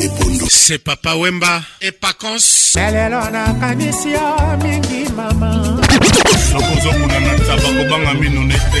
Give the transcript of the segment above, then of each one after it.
Et Pondo. C'est Papa Wemba et Pacons. lelo nakanisi yo mingi mama sokozokuna na taba kobanga mino nete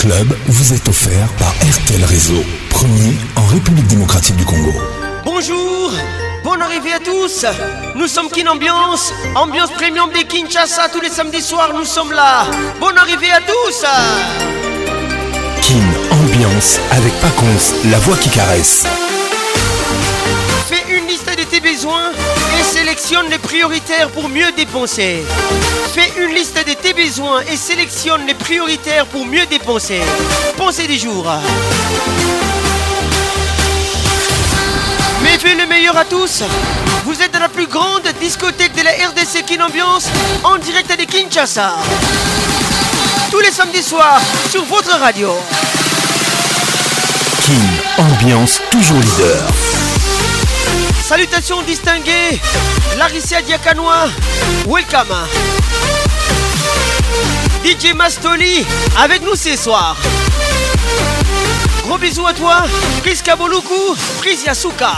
Club vous est offert par RTL Réseau, premier en République démocratique du Congo. Bonjour, bonne arrivée à tous. Nous sommes Kin Ambiance, ambiance premium des Kinshasa tous les samedis soirs. Nous sommes là. Bonne arrivée à tous. Kin Ambiance avec Pacons, la voix qui caresse. Fais une liste de tes besoins sélectionne les prioritaires pour mieux dépenser. Fais une liste de tes besoins et sélectionne les prioritaires pour mieux dépenser. Pensez du jour. Mais fais le meilleur à tous. Vous êtes dans la plus grande discothèque de la RDC Kin Ambiance en direct de Kinshasa. Tous les samedis soirs sur votre radio. Kin Ambiance toujours leader. Salutations distinguées, Larissa Diakanois, welcome. DJ Mastoli, avec nous ce soir. Gros bisous à toi, Pris Kaboluku, Pris Yasuka.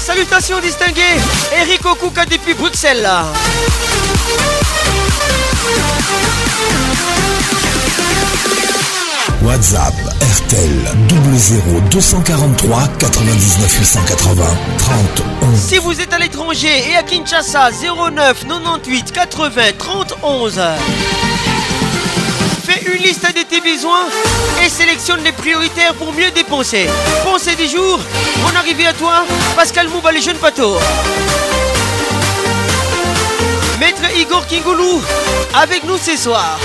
Salutations distinguées, Eric Okuka depuis Bruxelles. WhatsApp RTL 00 243 99 880 30 11. Si vous êtes à l'étranger et à Kinshasa 09 98 80 30 11 Fais une liste de tes besoins et sélectionne les prioritaires pour mieux dépenser. Pensez du jour, mon arrivée à toi, Pascal Mouba les jeunes bateaux. Maître Igor Kingoulou, avec nous ce soir.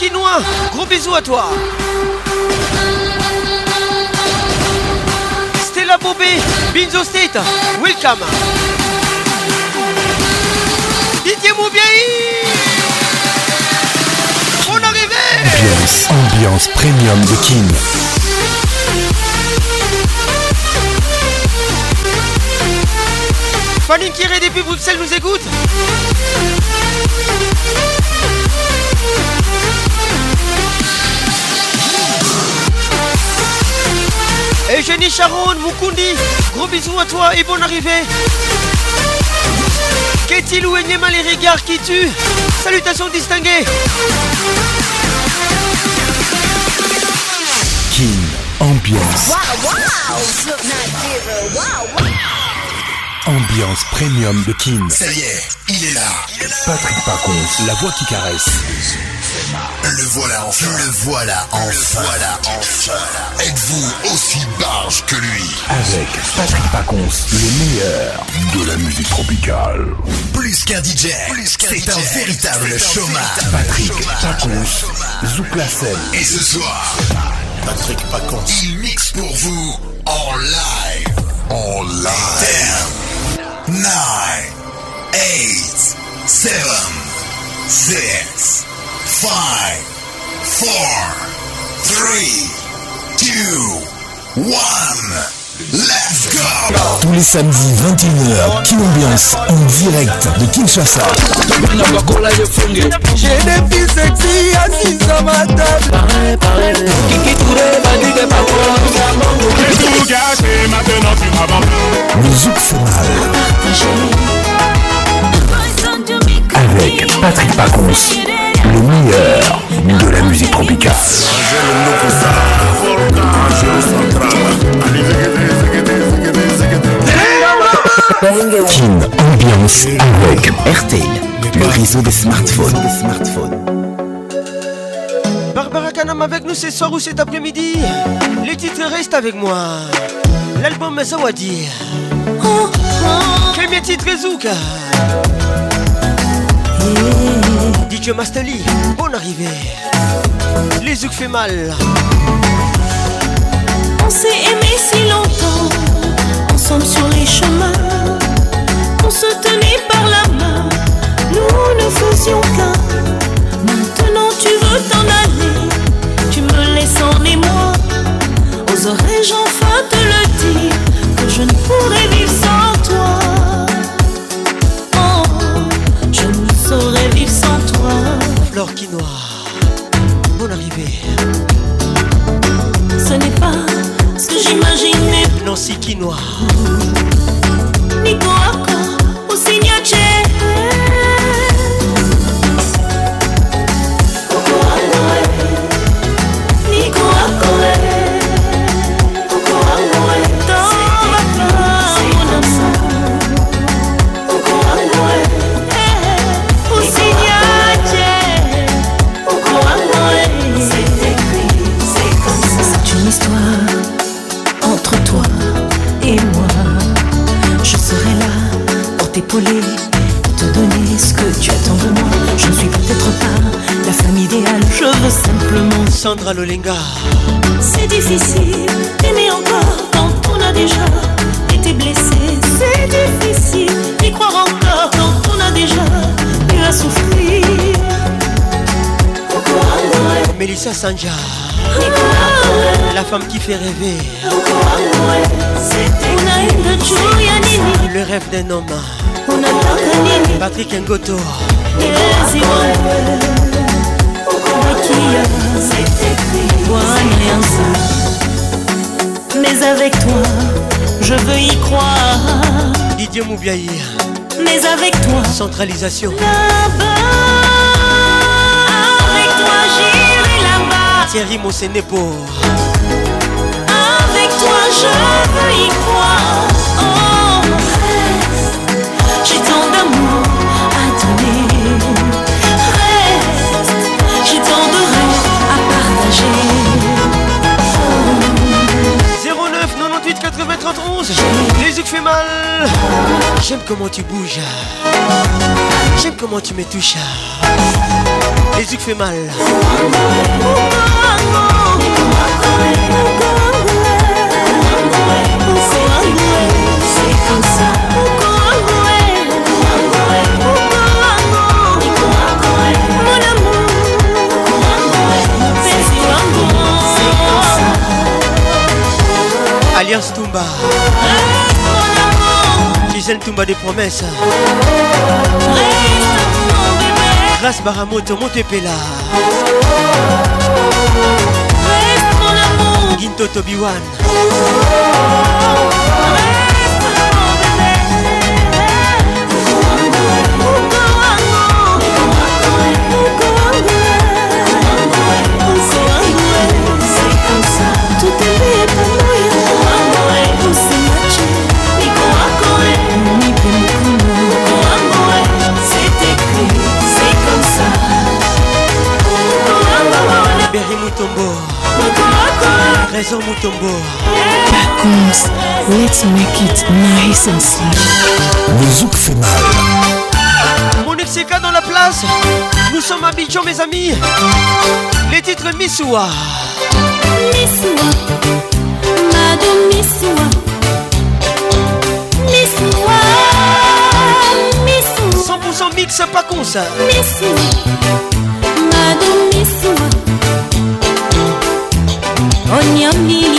Quinois, gros bisous à toi. Stella Bobé, Binzo State, welcome. Didier Moubiaï, on arrivée. Ambiance, ambiance premium de Kin. Fanny Kiré depuis Bruxelles nous écoute. Eugénie Sharon, Mukundi, gros bisous à toi et bonne arrivée. Qu'est-il ou Enyema les regards qui tuent Salutations distinguées. Kin Ambiance. Ambiance premium de Kin. Ça y est, il est là. Patrick Pacons, la voix qui caresse. Le voilà enfin. Le voilà enfin. Le voilà enfin. Êtes-vous aussi barge que lui? Avec Patrick Pacons, le meilleur de la musique tropicale. Plus qu'un DJ, c'est un véritable showman. Patrick Pacons, Zouk la scène. Et ce soir, Patrick Pacons, il mixe pour vous en live. En live. 10, 9, 8, 7, 6, 5, 4, 3, 2, 1. Let's go! Tous les samedis 21h, Kill Ambiance en direct de Kinshasa. J'ai des filles sexy assises à ma table. Kiki Touré, Badiga, Pavou, fait mal. Avec Patrick Pacons le meilleur de la musique tropicale. Kin Ambiance avec RTL, le réseau des smartphones. Barbara Kanam avec nous ce soir ou cet après-midi. Les titres restent avec moi. L'album Zawadi. Premier titre Zouka. DJ Mastali, bonne arrivée. Les Zouk fait mal. On s'est aimé si Sanja. La femme qui fait rêver. Le rêve d'un homme. Patrick Ngoto. Mais avec toi, je veux y croire. Didier Moubiaï. Mais avec toi, Centralisation. là-bas. Thierry Mosenepo. Avec toi, je veux y croire. Oh. J'ai tant d'amour à donner. Reste. J'ai tant de rêves à partager. 09 98 80 31 Les yeux fait mal J'aime comment tu bouges J'aime comment tu me touches Les fait mal C'est comme ça. Alliance Tumba Gisèle Tumba des promesses Douglas Baramoto Montepela Ginto Tobiwan Berry Mutombo. Raison Mutombo. Pacons, let's make it nice and slow. Le zouk fait mal. Mon Seka dans la place. Nous sommes à Bijan mes amis. Les titres Missoua. Missoua, Madame Missoua, Missoua, Missoua, 100% mix pas con ça. Missoua, Madame Missoua, yummy.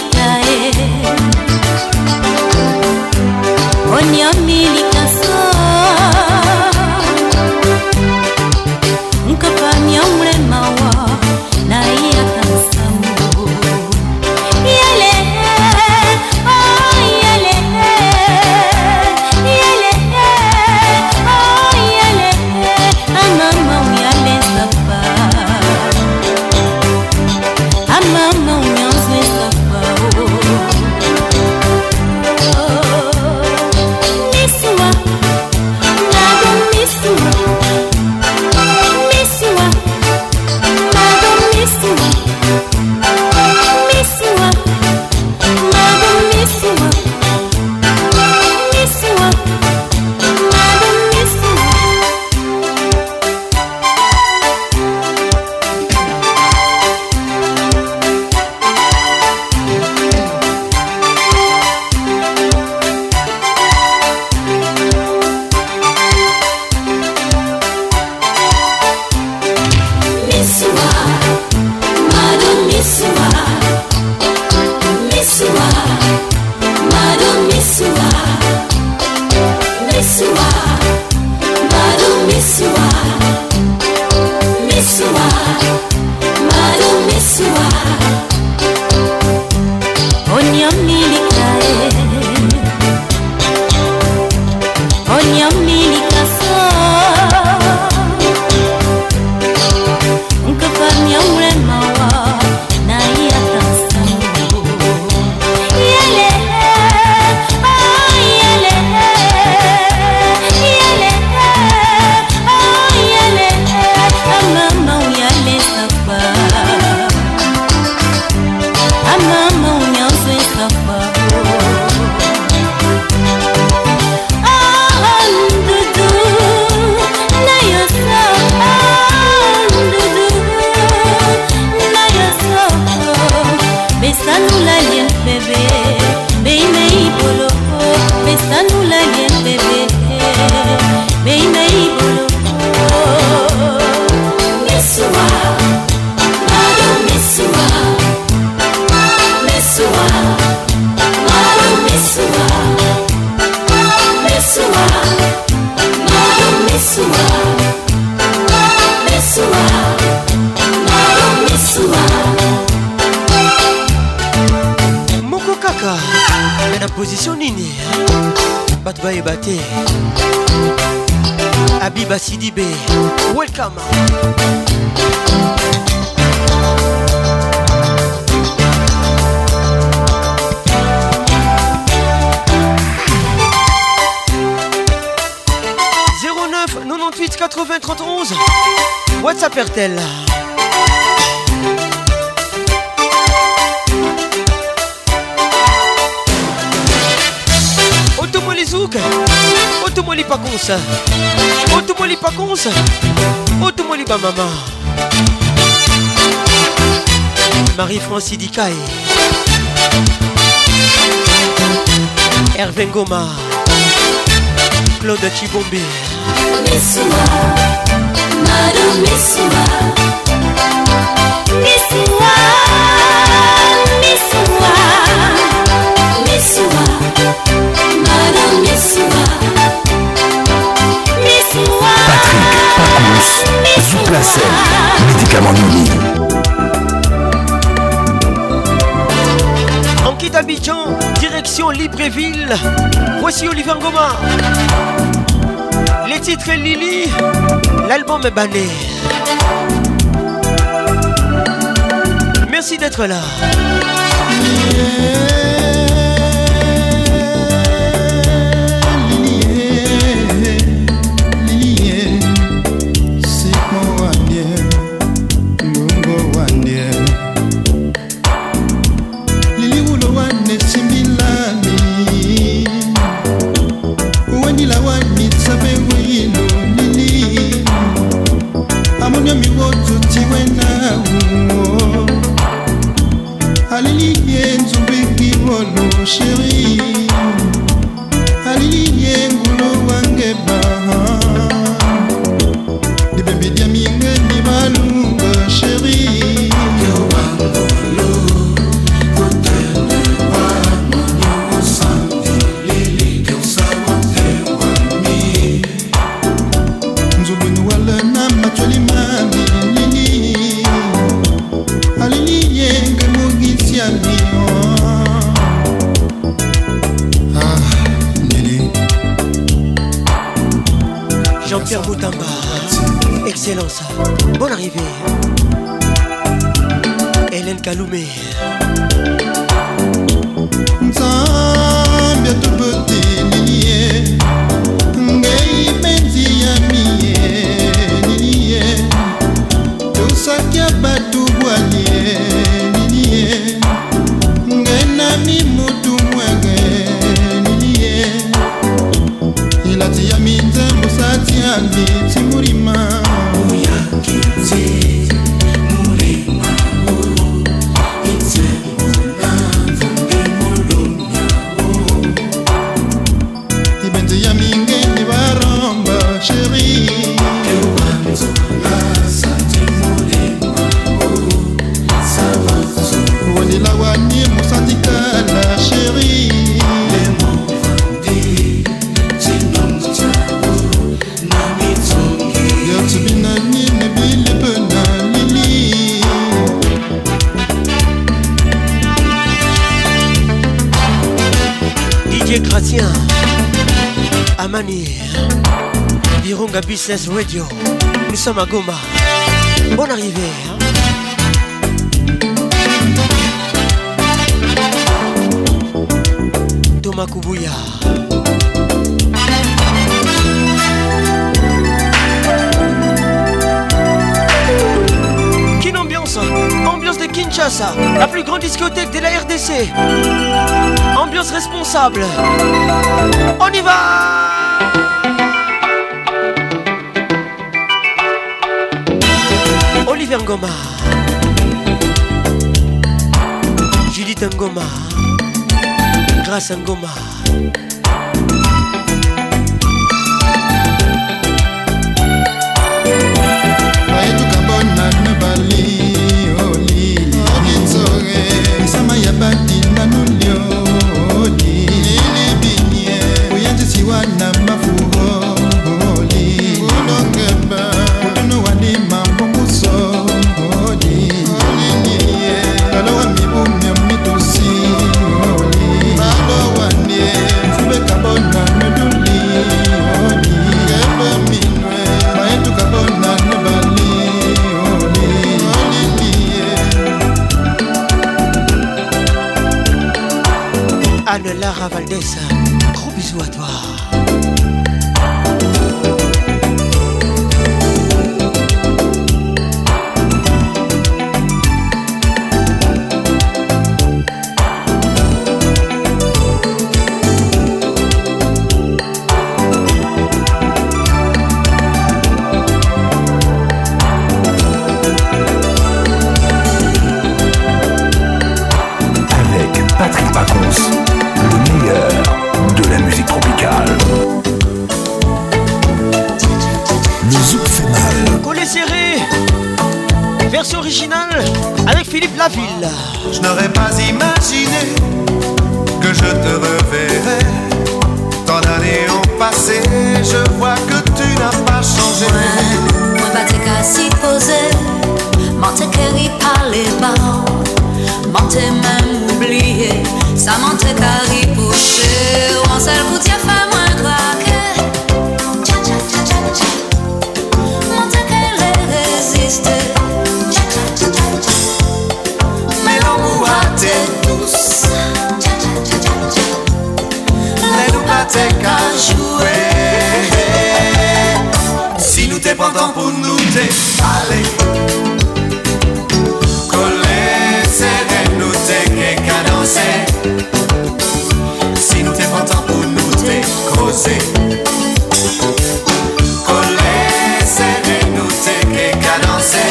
Welcome. WhatsApp RTL. Automoli Zouk, Automoli Pacons. otomoli pakonse otomoli bamama marie franci dikae. Herve ngoma. Claude chibombe. Misuma, Madame Misuma, Misuma. Zouplacel, médicament Nini. En quitte Abidjan, direction Libreville. Voici Olivier Ngoma. Les titres Lily, l'album est banné. Merci d'être là. chérie Business Radio. Nous sommes à Goma. Bonne arrivée. Hein? Thomas Kubuya. Kin Ambiance, ambiance de Kinshasa, la plus grande discothèque de la RDC. Ambiance responsable. On y va Ngoma. Judith Ngoma. Grâce Ngoma. T'es qu'à jouer. Si nous t'es pour nous t'es allé. Coller, serré, nous t'es. Si nous t'es pas pour nous t'es causé. Coller, serré, nous t'es qu'à.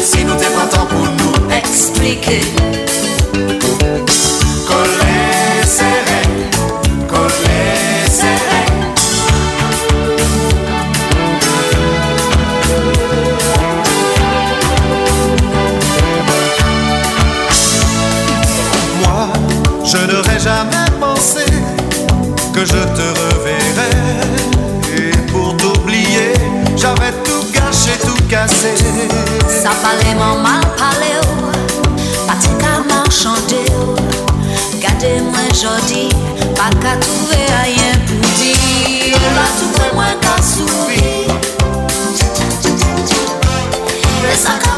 Si nous t'es pas pour nous Ça parlait mon mal parlé Pas t'es qu'à marchander Gardez-moi jodi Pas qu'à trouver rien pour dire. Là tout près moins qu'à sourire Mais ça qu'à pas moins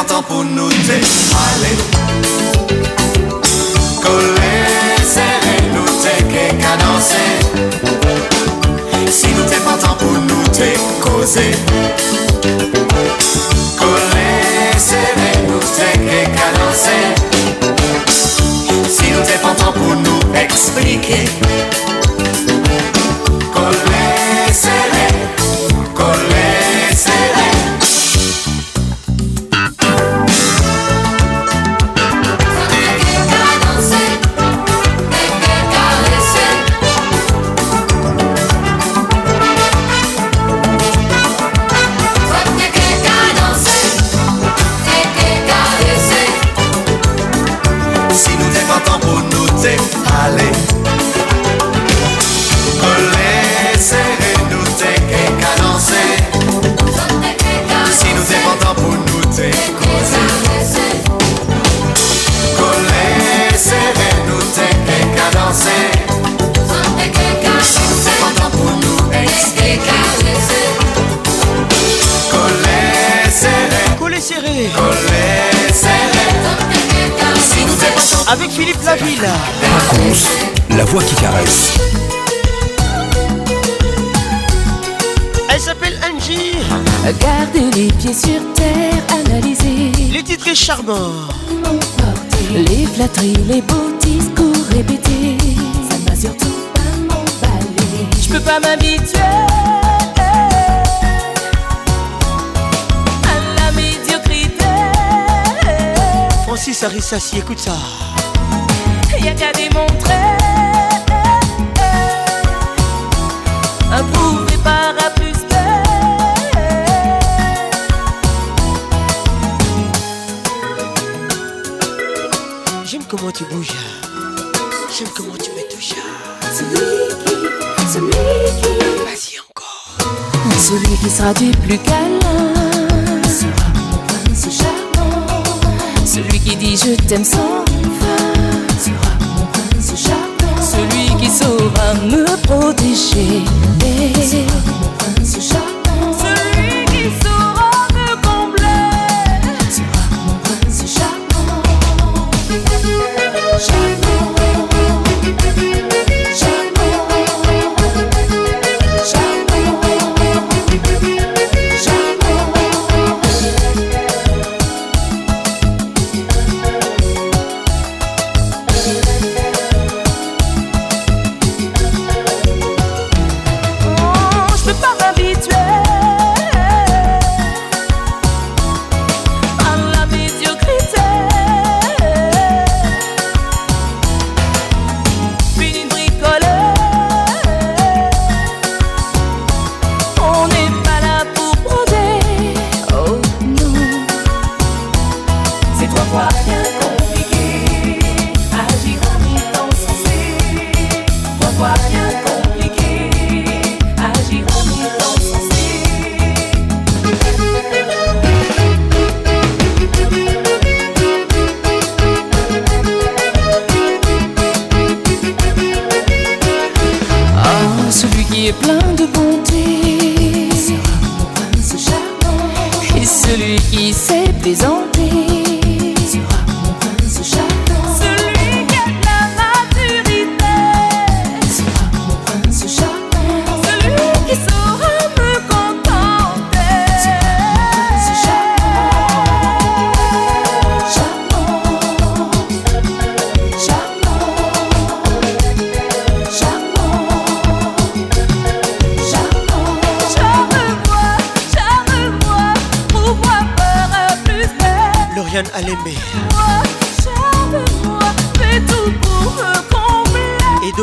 Nous dépendons pour nous aller Coller, serrer, nous t'es qu'à danser Si nous dépendons pour nous t'es causer. Coller, serrer, nous t'es qu'à danser Si nous dépendons pour nous expliquer Avec Philippe Laville. la voix qui caresse. Elle s'appelle Angie. Garder les pieds sur terre, analyser. Les titres charmants. Les flatteries, les beaux discours répétés. Ça ne va surtout pas m'emballer. Je peux pas m'habituer. à la médiocrité. Francis Arissassi, écoute ça. Y'a qu'à démontrer. Approuvé par A plus. J'aime comment tu bouges. J'aime comment tu me touches. Celui qui, celui qui, Vas-y encore. celui qui sera du plus câlin sera mon prince charmant. Celui qui dit je t'aime sans saura me protéger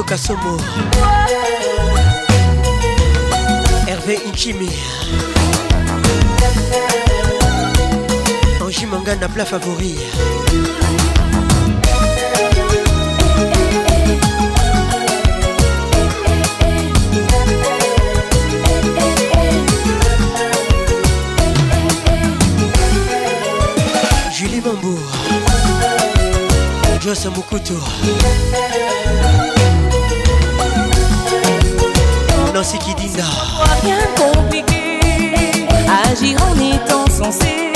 Kasomo. Hervé Inchimi. Angie Mangana, plat favori. Julie Mambour. Joss. Nancy Kidinda. Rien compliqué, agir en étant censé.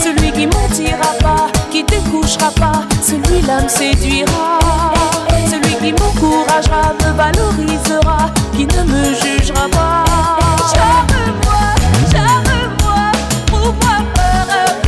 Celui qui mentira pas, qui découchera pas, celui-là me séduira. Celui qui m'encouragera, me valorisera, qui ne me jugera pas. Charme-moi, charme-moi, ouvre-moi par un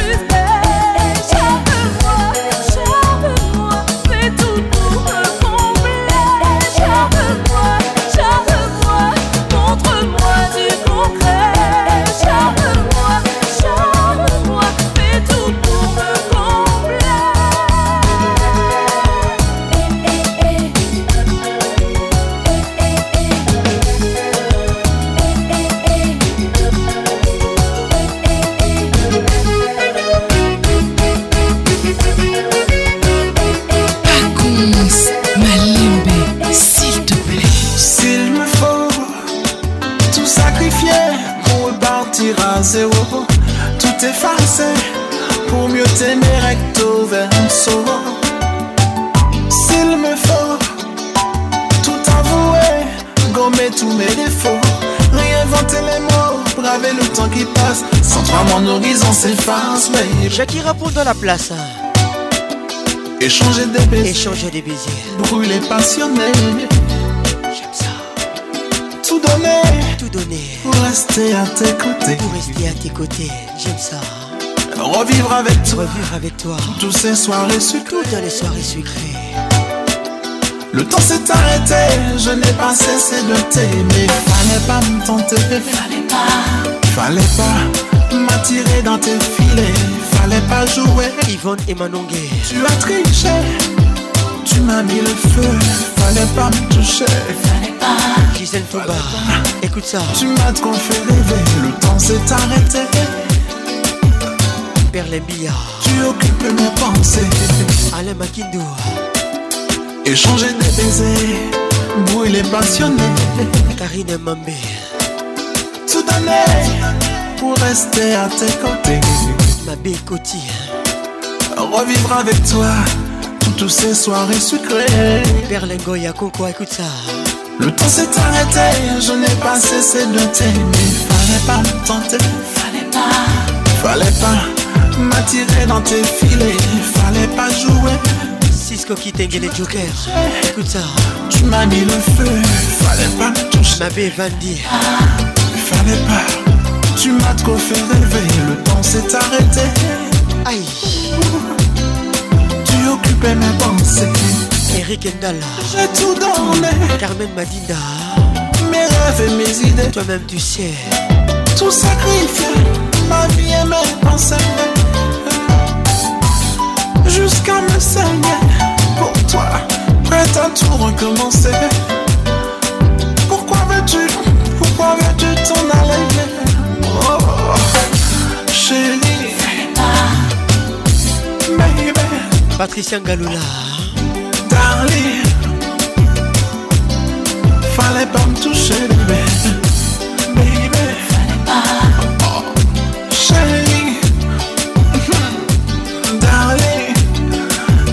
qui passe. Sans toi, mon horizon s'efface, baby. Shakira pour dans la place. Échanger des baisers. Échanger des baisers. Brûler passionné. J'aime ça. Tout donner. Tout donner. Pour rester à tes côtés. Pour rester à tes côtés. J'aime ça. Revivre avec toi. Revivre avec toi. Tous ces soirées sucrées. Toutes les soirées sucrées. Le temps s'est arrêté, je n'ai pas cessé de t'aimer. Fallait pas me tenter, fallait pas, fallait pas m'attirer dans tes filets, fallait pas jouer. Yvonne et Manongue, tu as triché, tu m'as mis le feu, fallait pas me toucher, fallait pas. Gisèle Touba, écoute ça. Tu m'as trop fait rêver, le temps s'est arrêté. Berlin Billard, tu occupes mes pensées. Alain Makindo. Échanger des baisers, brûler passionné. Karine Mambé. Donner pour rester à tes côtés. Ma Koti. Revivre avec toi tous ces soirées sucrées. Berlingo Coco, écoute ça. Le temps s'est arrêté, je n'ai pas cessé de t'aimer. Fallait pas me tenter, fallait pas, fallait pas m'attirer dans tes filets, fallait pas jouer. Cisco qui t'engue les jokers. Écoute ça. Tu m'as mis le feu, fallait pas me toucher. Ma Vandy. Fallait pas, tu m'as trop fait rêver, le temps s'est arrêté. Aïe. Tu occupais mes pensées. Eric Ndala. J'ai tout donné. Carmen Madinda. Mes rêves et mes idées. Toi-même tu sais. Tout sacrifié, ma vie et mes pensées jusqu'à me saigner pour toi, prête à tout recommencer. Patricia Galula, darling, fallait pas me toucher, bébé, fallait pas, oh, chérie, darling.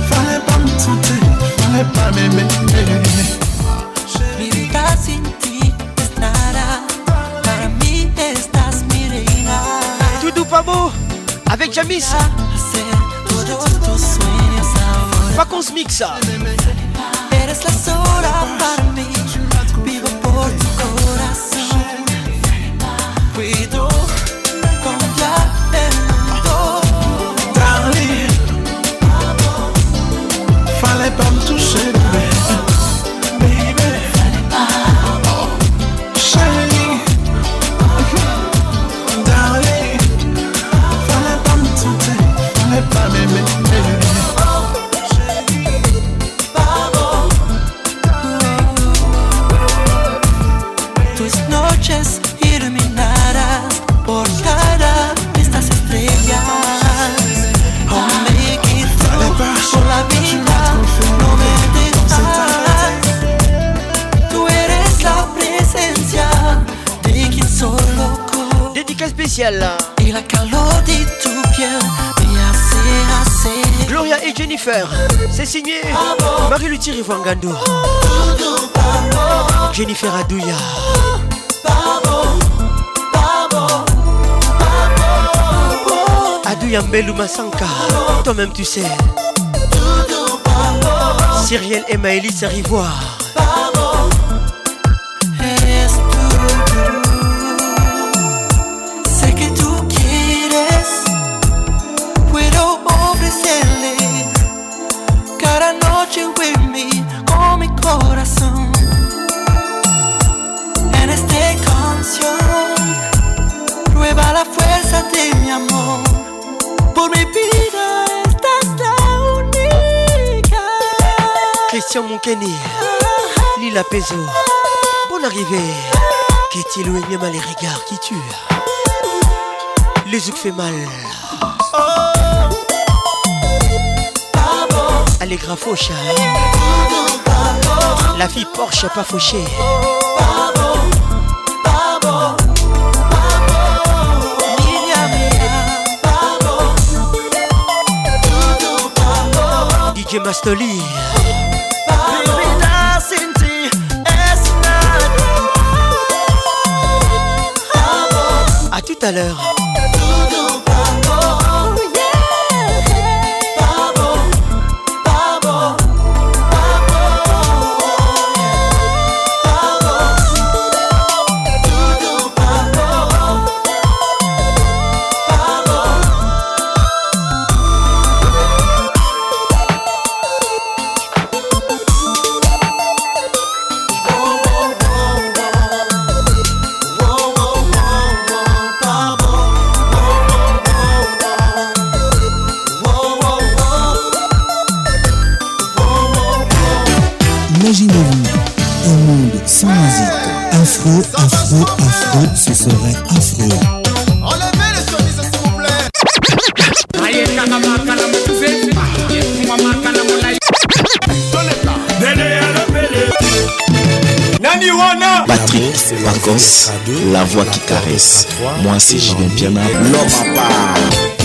Fallait pas m'aimer Mi vida sin ti es nada Para mí estás mi reina. Doudou Pabo Avec Jamis Vacances Mixa. Eres la sola signé Marie-Luthier Rivangando. Jennifer Adouya. Adouya Mbelou Masanka. Toi-même tu sais. Cyrielle et Maëlys Rivoire. Amor, por mi vida la única. Christian Monkeni. Lila Pezo. Bonne arrivée. Qu'est-il éloigné mal les regards qui tuent. Les zouk fait mal. Allegra Faucha. La fille Porsche pas fauchée. DJ Mastoli. tout à l'heure. Afro, afro, afro, ce serait affreux. Enlevez les chemises, s'il vous plaît. Nani wana? Patrick Pacos, la voix qui caresse. Moi c'est Julien Piana, l'homme à part.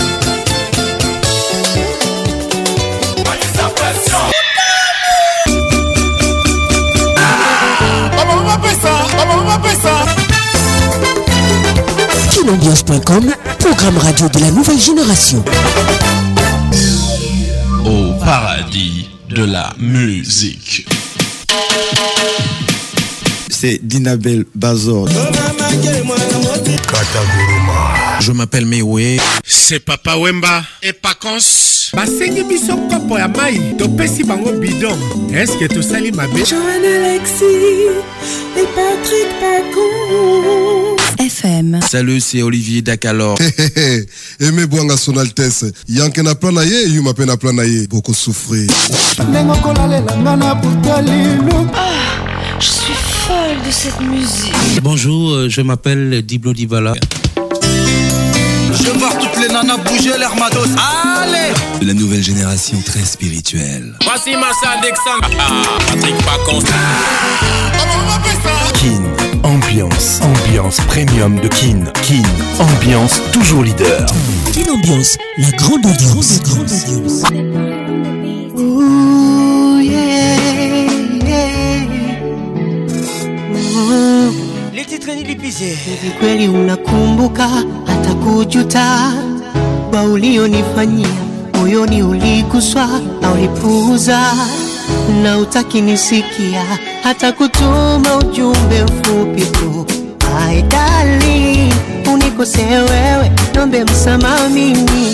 Kinambiance.com, programme radio de la nouvelle génération. Au paradis de la musique. C'est Dinabel Bazor. Je m'appelle Mewe. C'est Papa Wemba et Pacons. basengi biso kopo ya mai topesi bango bidon eske tosali mabe? Joan Alexis et Patrick Pacons. FM. Salut, c'est Olivier Dakalor. eme bwanga son altesse yanke na plan na ye yuma mpe na plan na ye na butalilo Je suis folle de cette musique. Bonjour, euh, je m'appelle Diblo Dibala. Je vois toutes les nanas bouger matos. De la nouvelle génération très spirituelle. Voici Massa Alexandre. Patrick Pacons. Kin, ambiance, ambiance premium de Kin. Kin, ambiance toujours leader. Kin Ambiance, la grande audience. Grande audience. Ooh, yeah, yeah. Les titres nilipize. Hivi kweli unakumbuka hata kujuta kwa ulionifanyia moyoni uliguswa na ulipuuza na utaki nisikia hata kutuma ujumbe mfupi tu my darling, unikosee wewe nombe msamaha mimi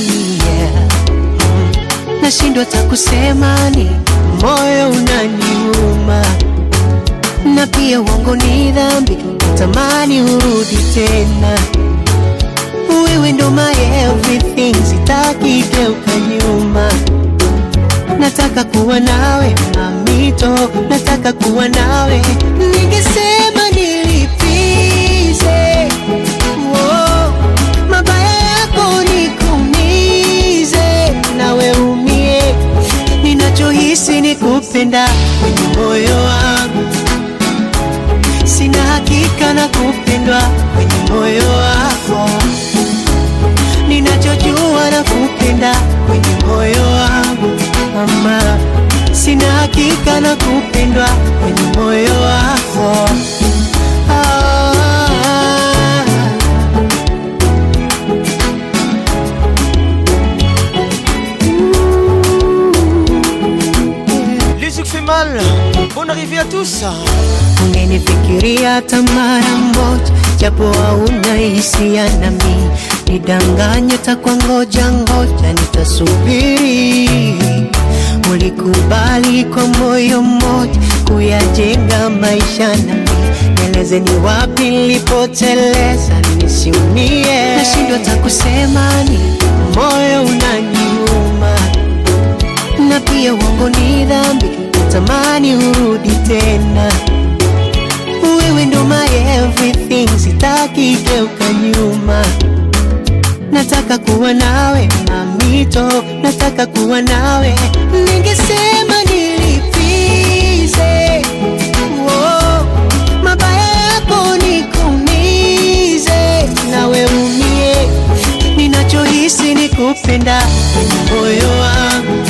yeah. Mm. nashindwa takusemani moyo unaniuma na pia uongo ni dhambi, natamani urudi tena. Wewe ndo my everything, sitaki geuka nyuma. Nataka kuwa nawe mamito, nataka kuwa nawe. Ningesema nilipize oh, mabaya yako nikumize, nawe umie. Ninachohisi ni kupenda kwenye moyo wangu sina hakika na kupendwa kwenye moyo mama, sina hakika na kupendwa kwenye moyo wako ah. Les yeux fait mal. Bonne arrivée à tous. Ungenifikiria hata mara moja, japo hauna hisia nami, nidanganye takwa ngoja ngoja, nitasubiri. Ulikubali kwa moyo mmoja kuyajenga maisha nami, nieleze ni wapi nilipoteleza nisiumie. Nashindwa takusema ni moyo unaniuma, na pia uongo ni dhambi, natamani urudi tena wewe ndo my everything, sitaki geuka nyuma. Nataka kuwa nawe mamito, nataka kuwa nawe. Ningesema nilipize mabaya yako nikuumize, nawe umie. Ninachohisi ni kupenda moyo wangu,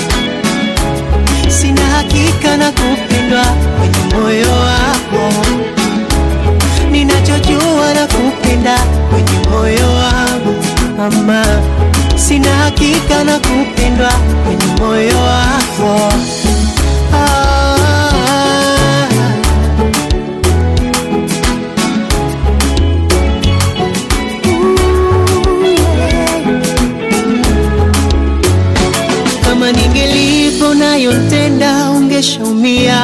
sina hakika na kupendwa kwenye moyo wako ninachojua na kupenda kwenye moyo wangu mama sina hakika na kupendwa kwenye moyo wako. Ah. nayotenda ungeshaumia.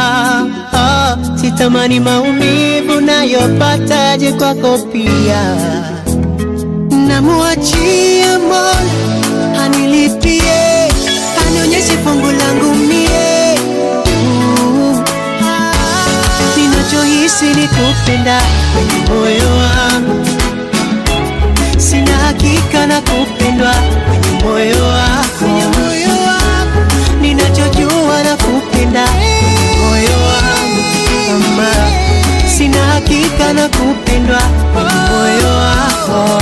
Ah, sitamani maumivu nayopataje kwako pia. Namuachia mola anilipie anionyeshe fungu langu mie. Mm, ninachohisi ni kupenda kwenye moyo wangu. Sina hakika na kupendwa kwenye moyo wako. Sina hakika na kupendwa kwenye moyo wako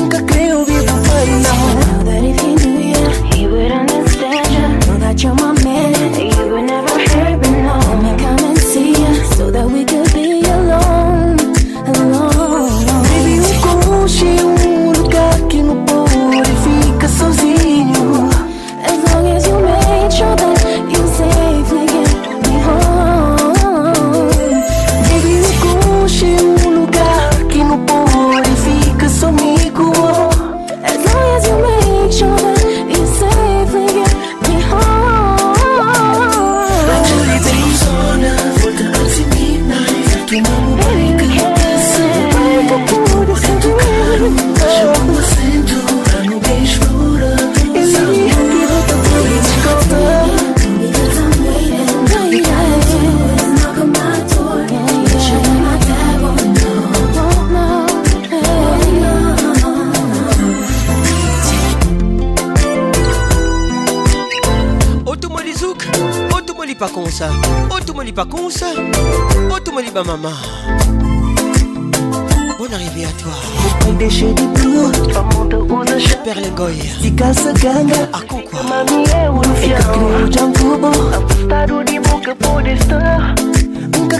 Nunca creio vivo final Know that if you knew ya, he would understand ya. Know that you're my man, you would never hurt me, no. Let me come and see ya, so that we Otomoli pas comme ça. Otomoli ba maman. Bonne arrivée à toi. Mamie Nunca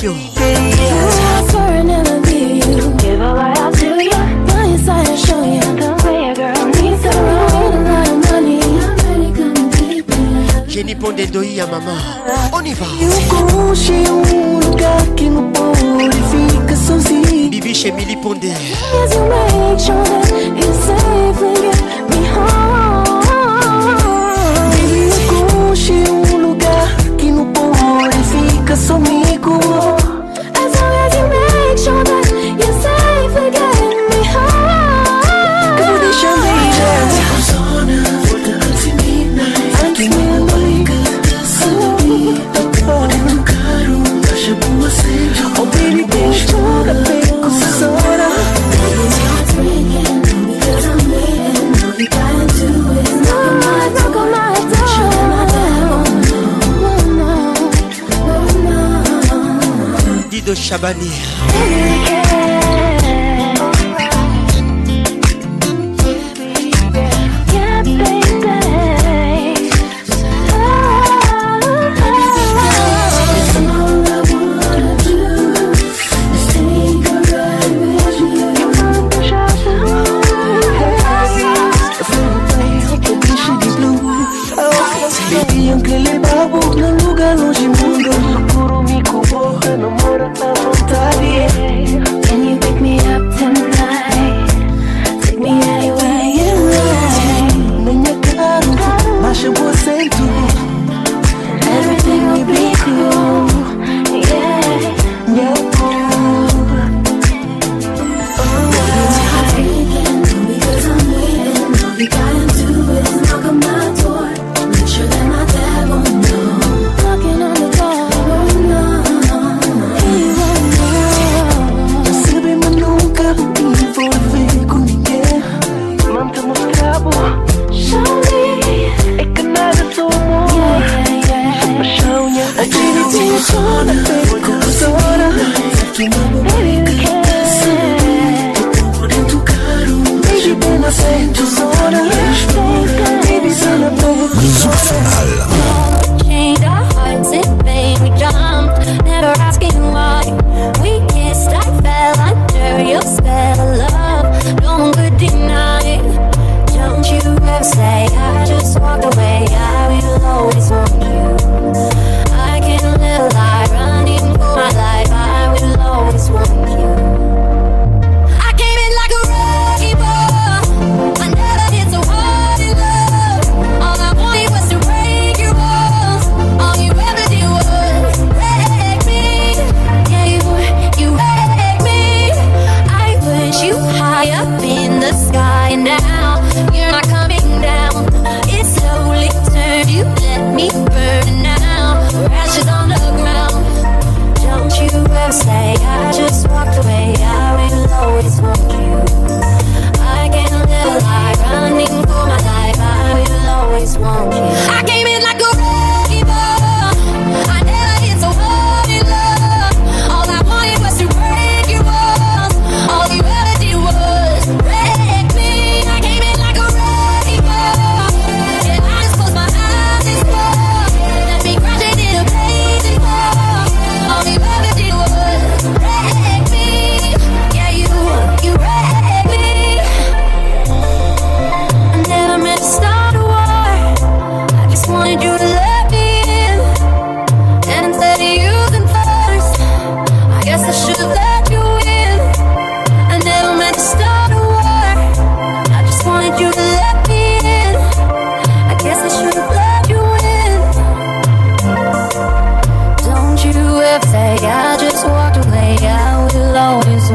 grande Kabani.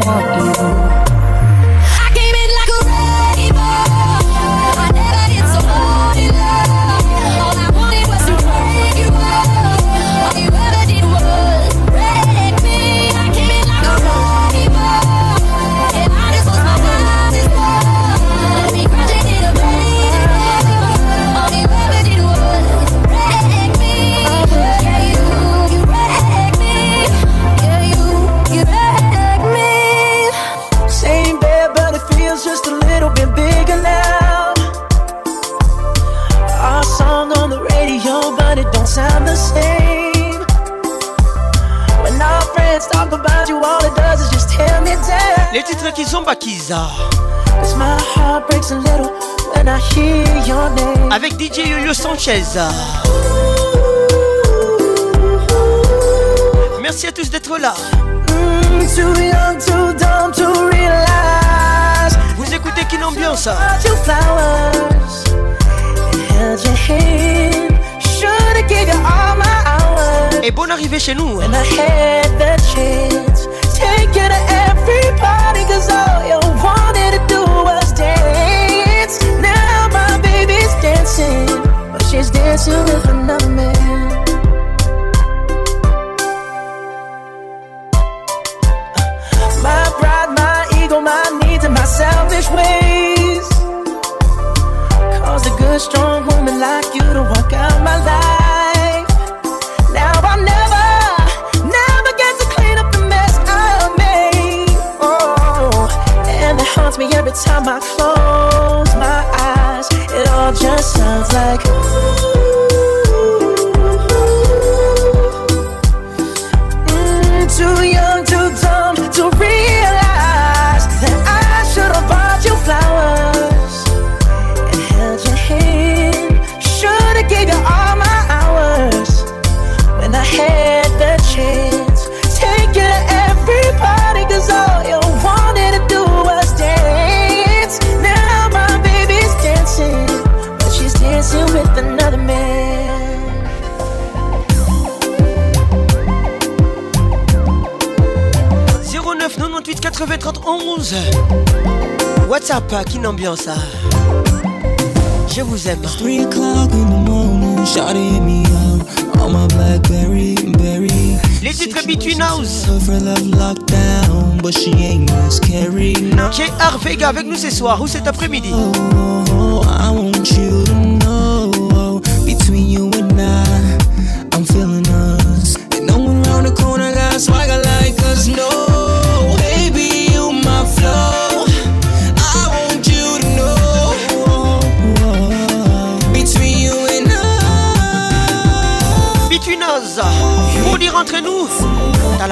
walking. chez nous. And I had WhatsApp euh, qui ambiance hein. Je vous aime. 3 o'clock in the morning Shawty me On my Berry. Les titres Between House lockdown But she ain't avec nous ce soir ou cet après-midi? Oh, oh, oh I want you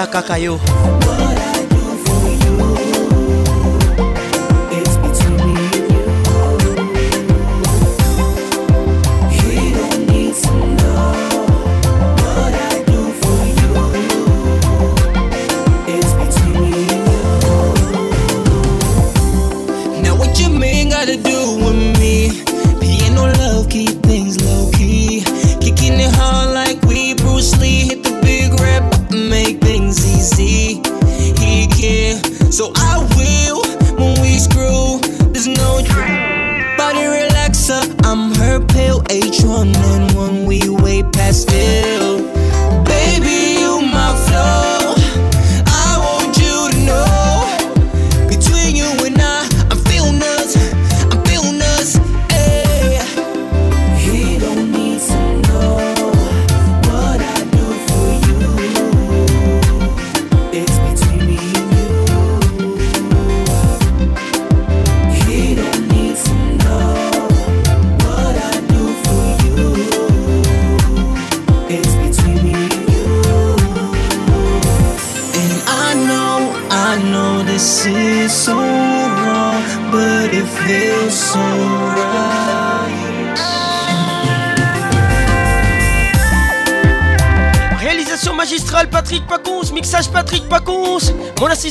Aracacaiu. H1N1, we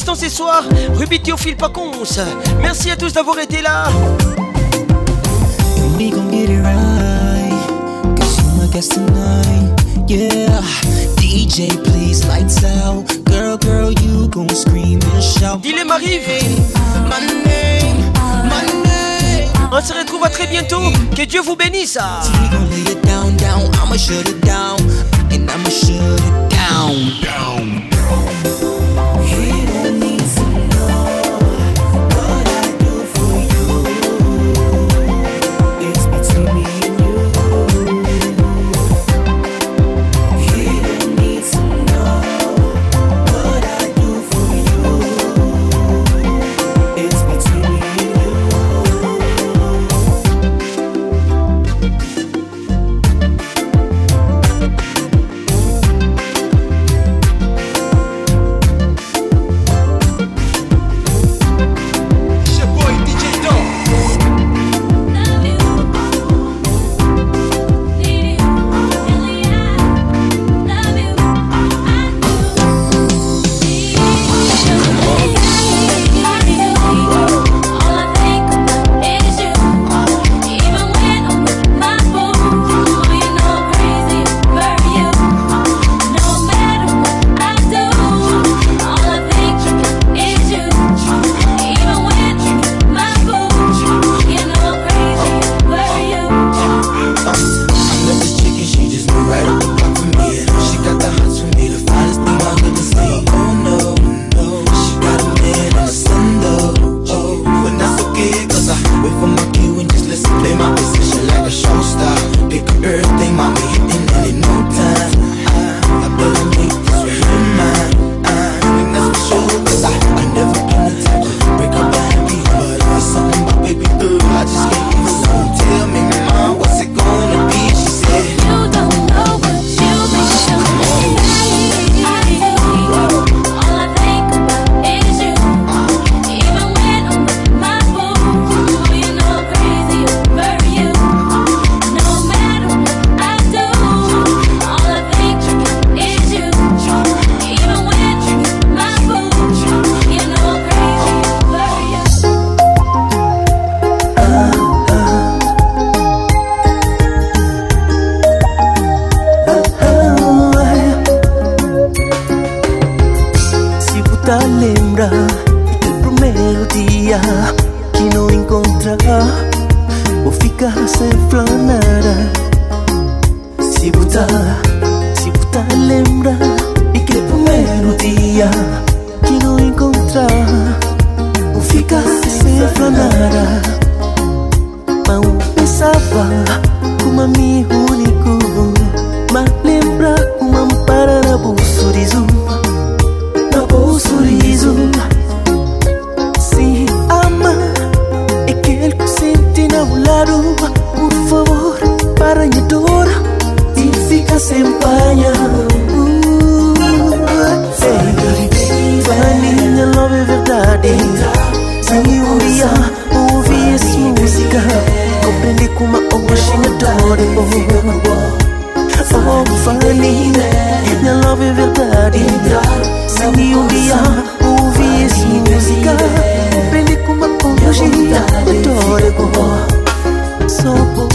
résistant ce soir, Ruby Théophile Pacons. Merci à tous d'avoir été là. You gon' scream and On se retrouve à très bientôt. Que Dieu vous bénisse. Down. I'ma shut it down, and I'ma shut it Se esfolará, se buta, se buta lembra e que primeiro dia que não encontrar o fica senflanara mas pensava como a me unir amor. Vamos falir Minha love é verdade. Se um dia ouvisse música Prende com uma conjunta Vitória Só por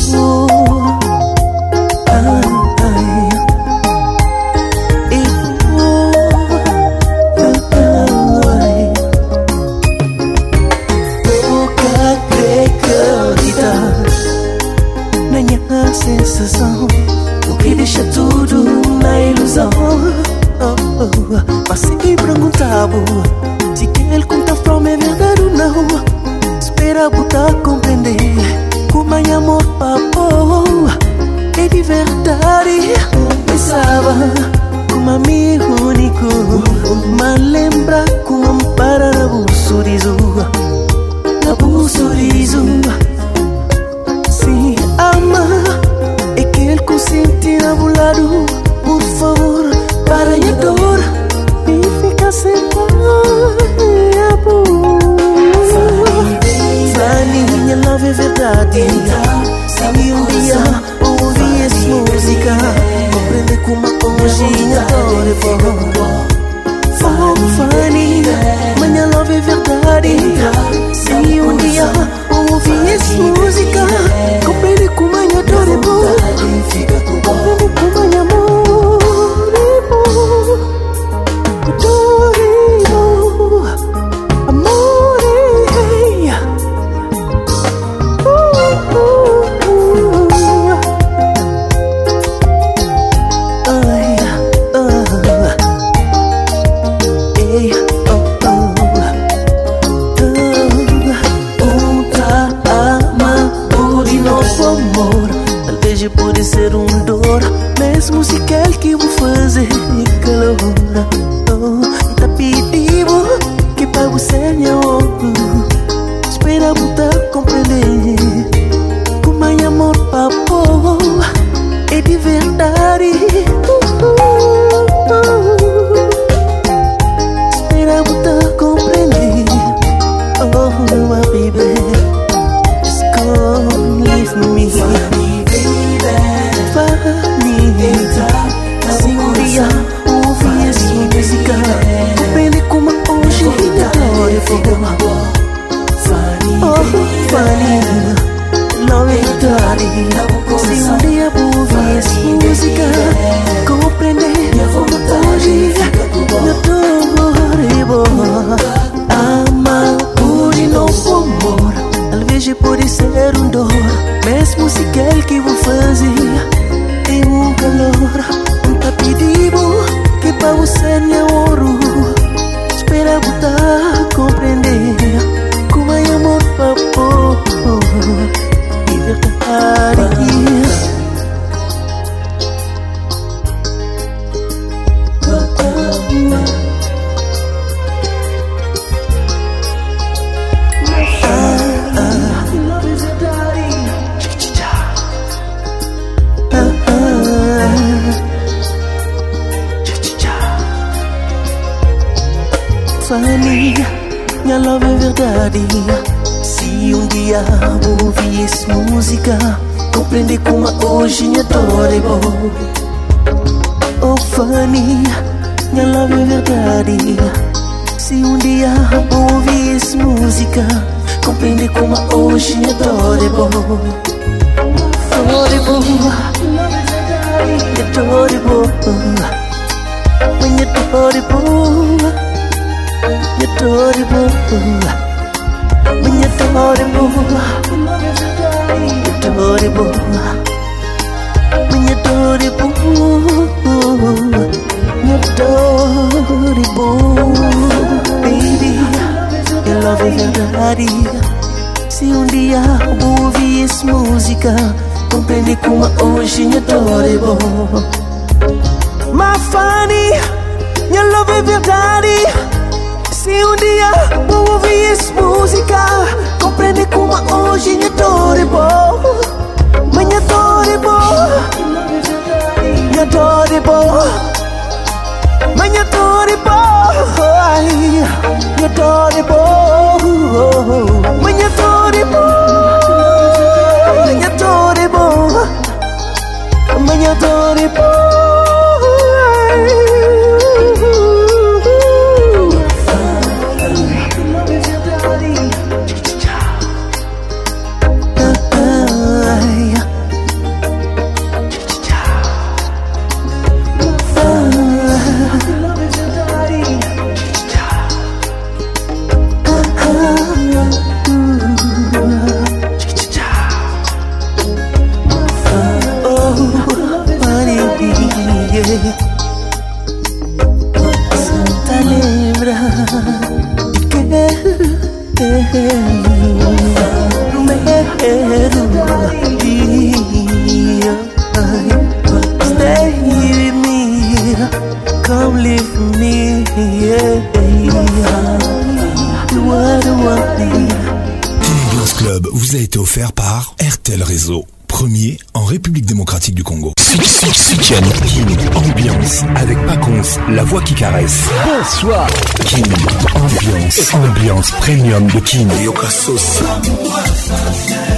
Yoka Sauce.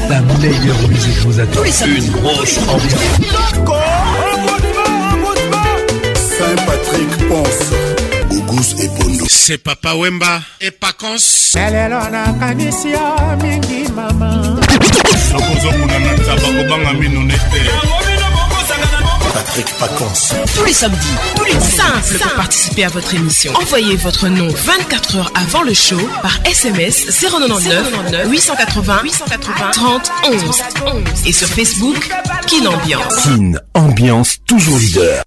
La meilleure musique vous attend. Une grosse ambiance. Saint-Patrick Ponce. Gougous et Bondo. C'est Papa Wemba et Paconce. lelo nakanisi yo mingi mama soko ozokuna na taba kobanga mino nete Patrick Paconce. Tous les samedis, tous les simples pour participer à votre émission. Envoyez votre nom 24 heures avant le show par SMS 099 880 880 30 11 11 et sur Facebook Kin Ambiance. Kin, ambiance toujours leader.